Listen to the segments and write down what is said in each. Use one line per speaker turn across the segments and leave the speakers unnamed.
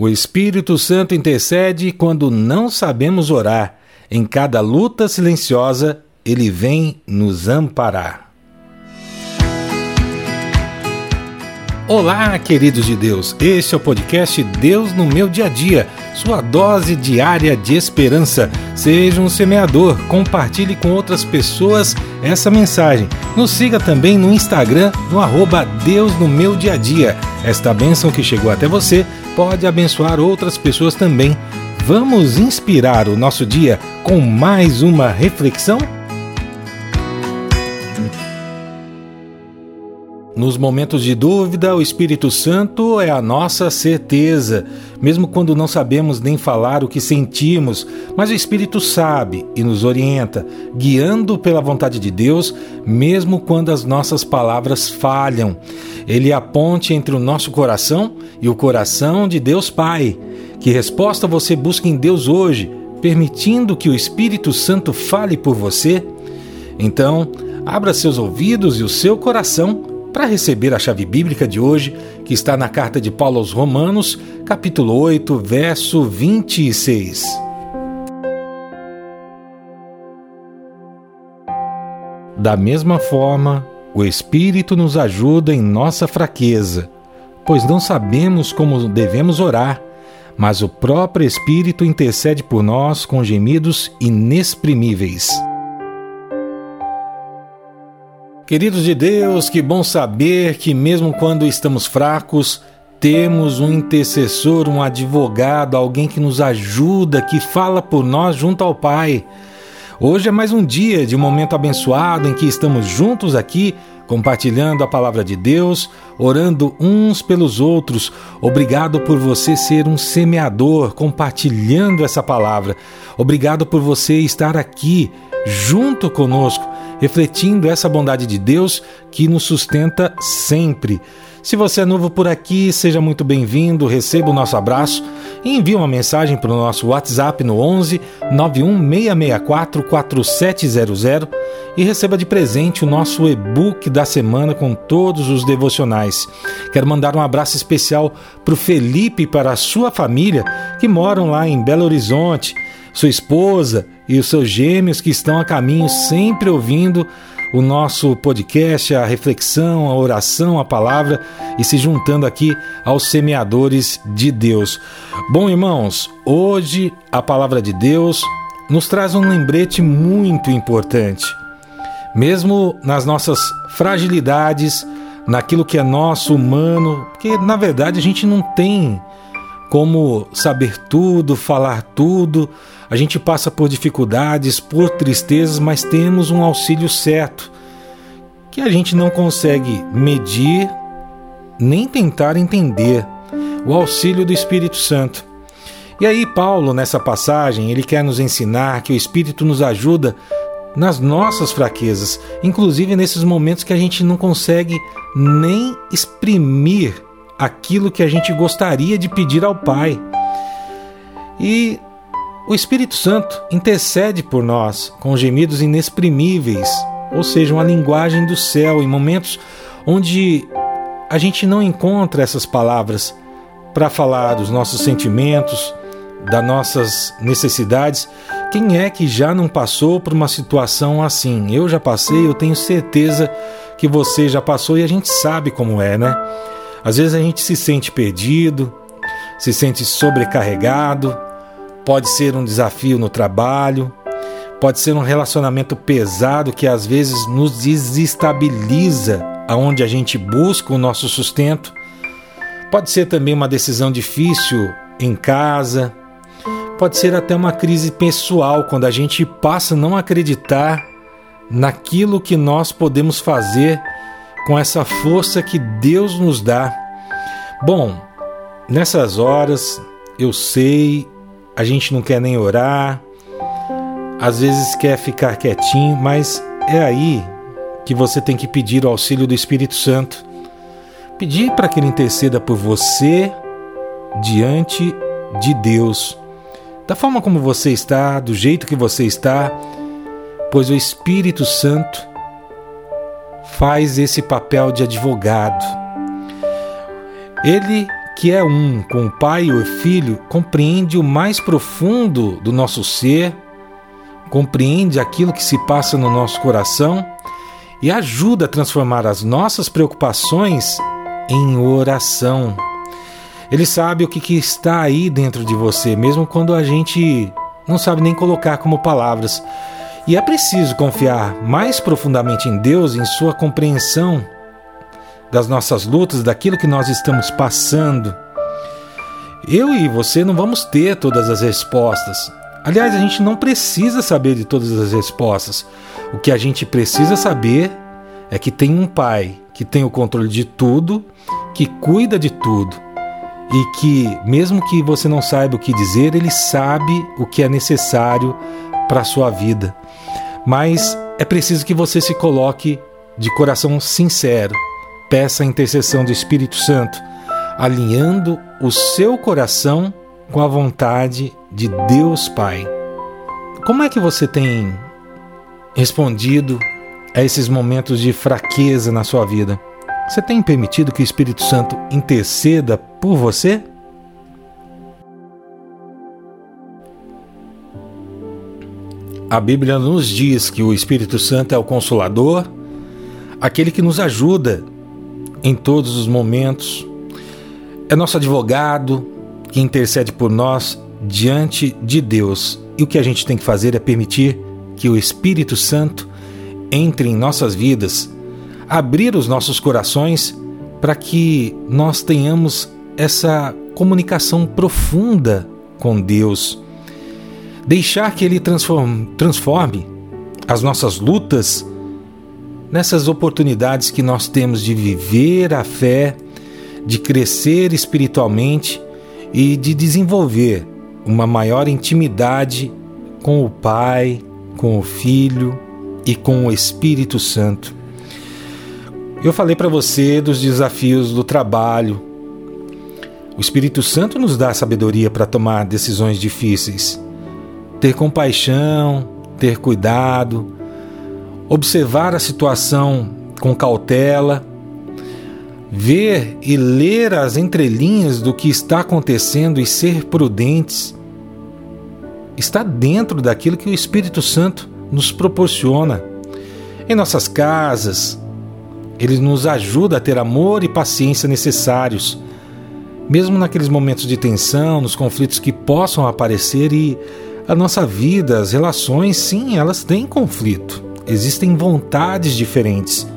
O Espírito Santo intercede quando não sabemos orar. Em cada luta silenciosa, ele vem nos amparar. Olá, queridos de Deus. Este é o podcast Deus no meu dia a dia, sua dose diária de esperança. Seja um semeador, compartilhe com outras pessoas essa mensagem. Nos siga também no Instagram, no arroba Deus no meu dia a dia. Esta bênção que chegou até você pode abençoar outras pessoas também. Vamos inspirar o nosso dia com mais uma reflexão? Nos momentos de dúvida, o Espírito Santo é a nossa certeza, mesmo quando não sabemos nem falar o que sentimos, mas o Espírito sabe e nos orienta, guiando pela vontade de Deus, mesmo quando as nossas palavras falham. Ele é a ponte entre o nosso coração e o coração de Deus Pai. Que resposta você busca em Deus hoje, permitindo que o Espírito Santo fale por você? Então, abra seus ouvidos e o seu coração para receber a chave bíblica de hoje, que está na carta de Paulo aos Romanos, capítulo 8, verso 26. Da mesma forma, o Espírito nos ajuda em nossa fraqueza, pois não sabemos como devemos orar, mas o próprio Espírito intercede por nós com gemidos inexprimíveis. Queridos de Deus, que bom saber que, mesmo quando estamos fracos, temos um intercessor, um advogado, alguém que nos ajuda, que fala por nós junto ao Pai. Hoje é mais um dia de momento abençoado em que estamos juntos aqui, compartilhando a palavra de Deus, orando uns pelos outros. Obrigado por você ser um semeador, compartilhando essa palavra. Obrigado por você estar aqui junto conosco refletindo essa bondade de Deus que nos sustenta sempre. Se você é novo por aqui, seja muito bem-vindo, receba o nosso abraço e envie uma mensagem para o nosso WhatsApp no 11 91664 4700 e receba de presente o nosso e-book da semana com todos os devocionais. Quero mandar um abraço especial para o Felipe e para a sua família que moram lá em Belo Horizonte sua esposa e os seus gêmeos que estão a caminho sempre ouvindo o nosso podcast, a reflexão, a oração, a palavra e se juntando aqui aos semeadores de Deus. Bom, irmãos, hoje a palavra de Deus nos traz um lembrete muito importante. Mesmo nas nossas fragilidades, naquilo que é nosso humano, porque na verdade a gente não tem como saber tudo, falar tudo, a gente passa por dificuldades, por tristezas, mas temos um auxílio certo que a gente não consegue medir nem tentar entender o auxílio do Espírito Santo. E aí, Paulo, nessa passagem, ele quer nos ensinar que o Espírito nos ajuda nas nossas fraquezas, inclusive nesses momentos que a gente não consegue nem exprimir aquilo que a gente gostaria de pedir ao Pai. E o Espírito Santo intercede por nós com gemidos inexprimíveis, ou seja, uma linguagem do céu, em momentos onde a gente não encontra essas palavras para falar dos nossos sentimentos, das nossas necessidades. Quem é que já não passou por uma situação assim? Eu já passei, eu tenho certeza que você já passou e a gente sabe como é, né? Às vezes a gente se sente perdido, se sente sobrecarregado, Pode ser um desafio no trabalho, pode ser um relacionamento pesado que às vezes nos desestabiliza aonde a gente busca o nosso sustento. Pode ser também uma decisão difícil em casa. Pode ser até uma crise pessoal quando a gente passa a não acreditar naquilo que nós podemos fazer com essa força que Deus nos dá. Bom, nessas horas eu sei a gente não quer nem orar, às vezes quer ficar quietinho, mas é aí que você tem que pedir o auxílio do Espírito Santo. Pedir para que ele interceda por você diante de Deus. Da forma como você está, do jeito que você está, pois o Espírito Santo faz esse papel de advogado. Ele que é um com o Pai e o Filho, compreende o mais profundo do nosso ser, compreende aquilo que se passa no nosso coração e ajuda a transformar as nossas preocupações em oração. Ele sabe o que, que está aí dentro de você, mesmo quando a gente não sabe nem colocar como palavras. E é preciso confiar mais profundamente em Deus, em Sua compreensão das nossas lutas, daquilo que nós estamos passando. Eu e você não vamos ter todas as respostas. Aliás, a gente não precisa saber de todas as respostas. O que a gente precisa saber é que tem um Pai que tem o controle de tudo, que cuida de tudo e que, mesmo que você não saiba o que dizer, Ele sabe o que é necessário para a sua vida. Mas é preciso que você se coloque de coração sincero Peça a intercessão do Espírito Santo, alinhando o seu coração com a vontade de Deus Pai. Como é que você tem respondido a esses momentos de fraqueza na sua vida? Você tem permitido que o Espírito Santo interceda por você? A Bíblia nos diz que o Espírito Santo é o consolador, aquele que nos ajuda em todos os momentos. É nosso advogado que intercede por nós diante de Deus. E o que a gente tem que fazer é permitir que o Espírito Santo entre em nossas vidas, abrir os nossos corações para que nós tenhamos essa comunicação profunda com Deus. Deixar que Ele transforme, transforme as nossas lutas nessas oportunidades que nós temos de viver a fé, de crescer espiritualmente e de desenvolver uma maior intimidade com o Pai, com o Filho e com o Espírito Santo. Eu falei para você dos desafios do trabalho. O Espírito Santo nos dá sabedoria para tomar decisões difíceis. Ter compaixão, ter cuidado, observar a situação com cautela, ver e ler as entrelinhas do que está acontecendo e ser prudentes, está dentro daquilo que o Espírito Santo nos proporciona. Em nossas casas, ele nos ajuda a ter amor e paciência necessários, mesmo naqueles momentos de tensão, nos conflitos que possam aparecer e a nossa vida, as relações, sim, elas têm conflito existem vontades diferentes.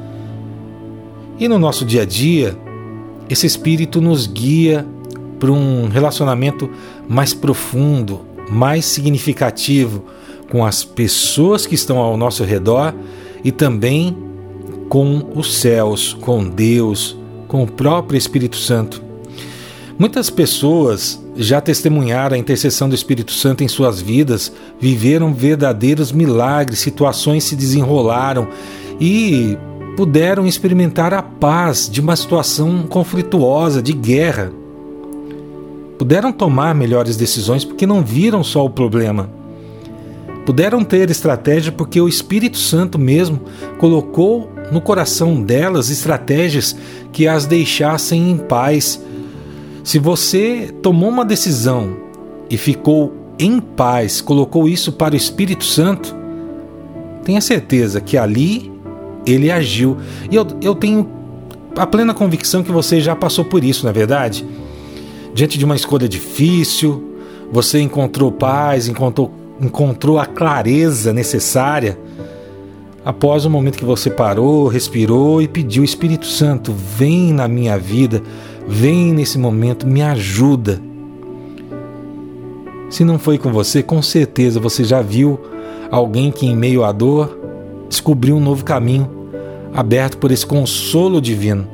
E no nosso dia a dia, esse espírito nos guia para um relacionamento mais profundo, mais significativo com as pessoas que estão ao nosso redor e também com os céus, com Deus, com o próprio Espírito Santo. Muitas pessoas já testemunharam a intercessão do Espírito Santo em suas vidas, viveram verdadeiros milagres, situações se desenrolaram e puderam experimentar a paz de uma situação conflituosa, de guerra. Puderam tomar melhores decisões porque não viram só o problema. Puderam ter estratégia porque o Espírito Santo mesmo colocou no coração delas estratégias que as deixassem em paz se você tomou uma decisão e ficou em paz, colocou isso para o Espírito Santo, tenha certeza que ali ele agiu. E eu, eu tenho a plena convicção que você já passou por isso, não é verdade? Diante de uma escolha difícil, você encontrou paz, encontrou, encontrou a clareza necessária após o momento que você parou, respirou e pediu: Espírito Santo, vem na minha vida Vem nesse momento, me ajuda. Se não foi com você, com certeza você já viu alguém que, em meio à dor, descobriu um novo caminho aberto por esse consolo divino.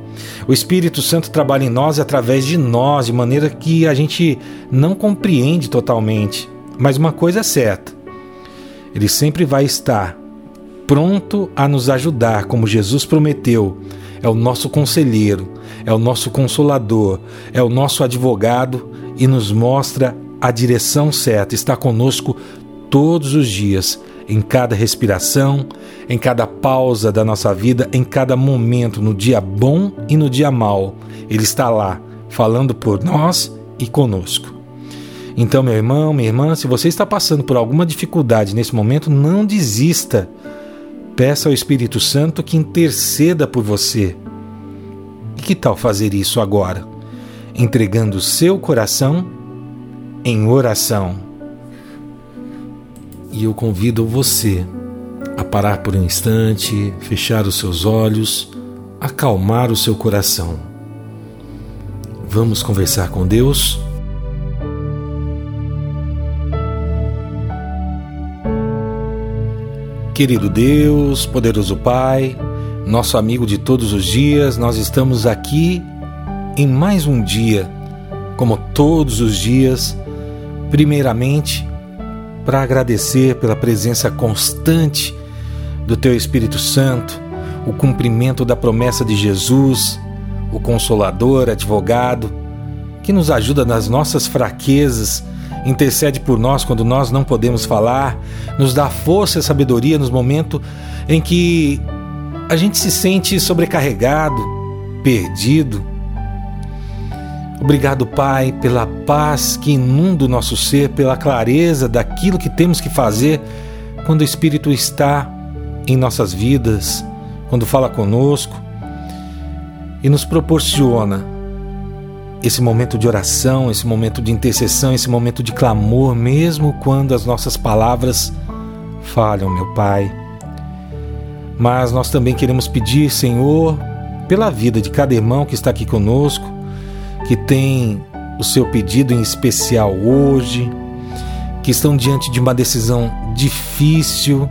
O Espírito Santo trabalha em nós e através de nós, de maneira que a gente não compreende totalmente. Mas uma coisa é certa: Ele sempre vai estar pronto a nos ajudar, como Jesus prometeu é o nosso conselheiro, é o nosso consolador, é o nosso advogado e nos mostra a direção certa, está conosco todos os dias, em cada respiração, em cada pausa da nossa vida, em cada momento, no dia bom e no dia mau. Ele está lá, falando por nós e conosco. Então, meu irmão, minha irmã, se você está passando por alguma dificuldade nesse momento, não desista. Peça ao Espírito Santo que interceda por você. E que tal fazer isso agora? Entregando seu coração em oração. E eu convido você a parar por um instante, fechar os seus olhos, acalmar o seu coração. Vamos conversar com Deus? Querido Deus, poderoso Pai, nosso amigo de todos os dias, nós estamos aqui em mais um dia, como todos os dias, primeiramente para agradecer pela presença constante do Teu Espírito Santo, o cumprimento da promessa de Jesus, o Consolador, advogado, que nos ajuda nas nossas fraquezas, intercede por nós quando nós não podemos falar, nos dá força e sabedoria nos momentos em que a gente se sente sobrecarregado, perdido. Obrigado, Pai, pela paz que inunda o nosso ser, pela clareza daquilo que temos que fazer quando o Espírito está em nossas vidas, quando fala conosco e nos proporciona esse momento de oração, esse momento de intercessão, esse momento de clamor, mesmo quando as nossas palavras falham, meu Pai. Mas nós também queremos pedir, Senhor, pela vida de cada irmão que está aqui conosco, que tem o seu pedido em especial hoje, que estão diante de uma decisão difícil,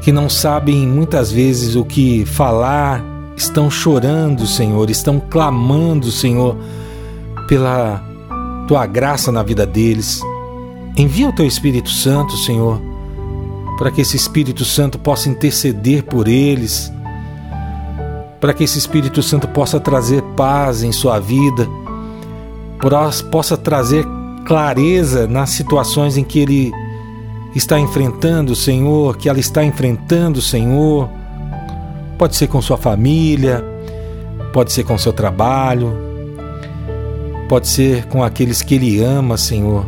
que não sabem muitas vezes o que falar, estão chorando, Senhor, estão clamando, Senhor, pela tua graça na vida deles. Envia o teu Espírito Santo, Senhor, para que esse Espírito Santo possa interceder por eles, para que esse Espírito Santo possa trazer paz em sua vida, possa trazer clareza nas situações em que ele está enfrentando, Senhor, que ela está enfrentando, Senhor. Pode ser com sua família, pode ser com seu trabalho, pode ser com aqueles que Ele ama, Senhor.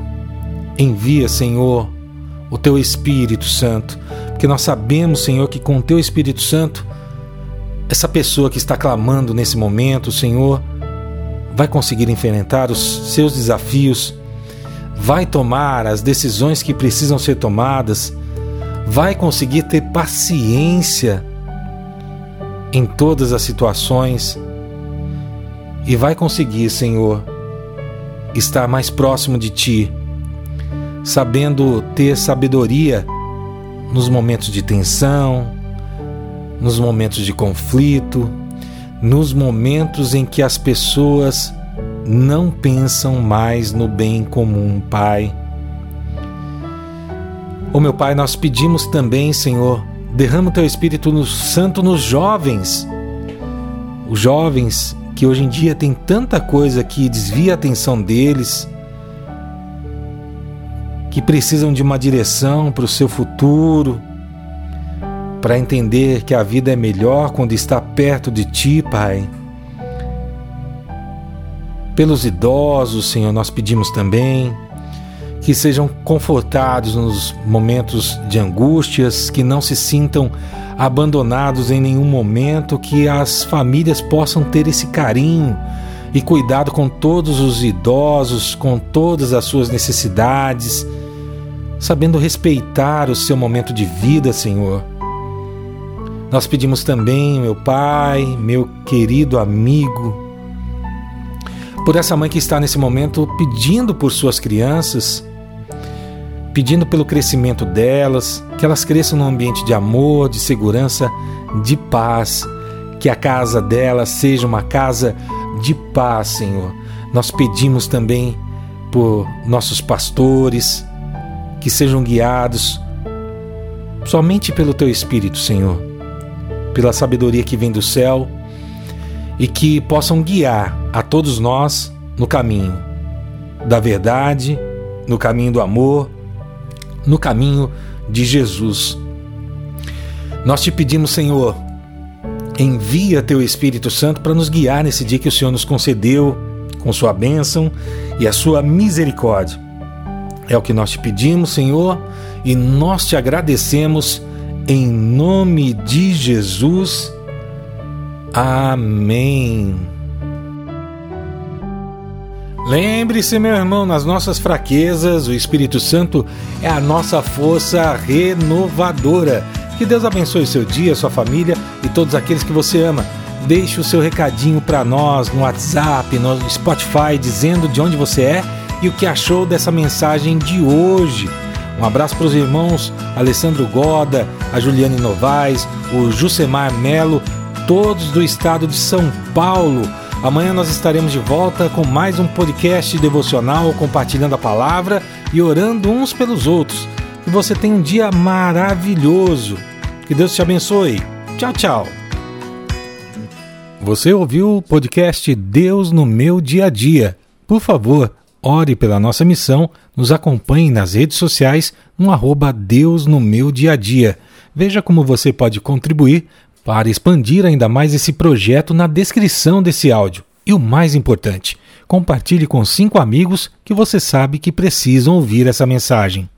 Envia, Senhor, o Teu Espírito Santo, porque nós sabemos, Senhor, que com o Teu Espírito Santo, essa pessoa que está clamando nesse momento, Senhor, vai conseguir enfrentar os seus desafios vai tomar as decisões que precisam ser tomadas, vai conseguir ter paciência em todas as situações e vai conseguir, Senhor, estar mais próximo de Ti, sabendo ter sabedoria nos momentos de tensão, nos momentos de conflito, nos momentos em que as pessoas não pensam mais no bem comum, Pai. Ô oh, meu Pai, nós pedimos também, Senhor, derrama o teu Espírito Santo nos jovens. Os jovens que hoje em dia tem tanta coisa que desvia a atenção deles, que precisam de uma direção para o seu futuro, para entender que a vida é melhor quando está perto de Ti, Pai. Pelos idosos, Senhor, nós pedimos também que sejam confortados nos momentos de angústias, que não se sintam abandonados em nenhum momento, que as famílias possam ter esse carinho e cuidado com todos os idosos, com todas as suas necessidades, sabendo respeitar o seu momento de vida, Senhor. Nós pedimos também, meu Pai, meu querido amigo, por essa mãe que está nesse momento pedindo por suas crianças, pedindo pelo crescimento delas, que elas cresçam num ambiente de amor, de segurança, de paz, que a casa delas seja uma casa de paz, Senhor. Nós pedimos também por nossos pastores, que sejam guiados somente pelo Teu Espírito, Senhor, pela sabedoria que vem do céu e que possam guiar a todos nós no caminho da verdade, no caminho do amor, no caminho de Jesus. Nós te pedimos, Senhor, envia teu Espírito Santo para nos guiar nesse dia que o Senhor nos concedeu, com sua bênção e a sua misericórdia. É o que nós te pedimos, Senhor, e nós te agradecemos em nome de Jesus. Amém. Lembre-se, meu irmão, nas nossas fraquezas, o Espírito Santo é a nossa força renovadora. Que Deus abençoe seu dia, sua família e todos aqueles que você ama. Deixe o seu recadinho para nós no WhatsApp, no Spotify, dizendo de onde você é e o que achou dessa mensagem de hoje. Um abraço para os irmãos Alessandro Goda, a Juliane Novaes, o Jusemar Melo, todos do estado de São Paulo. Amanhã nós estaremos de volta com mais um podcast devocional, compartilhando a palavra e orando uns pelos outros. Que você tenha um dia maravilhoso. Que Deus te abençoe. Tchau, tchau. Você ouviu o podcast Deus no meu dia a dia. Por favor, ore pela nossa missão, nos acompanhe nas redes sociais no arroba Deus no meu dia a dia. Veja como você pode contribuir para expandir ainda mais esse projeto na descrição desse áudio. E o mais importante, compartilhe com cinco amigos que você sabe que precisam ouvir essa mensagem.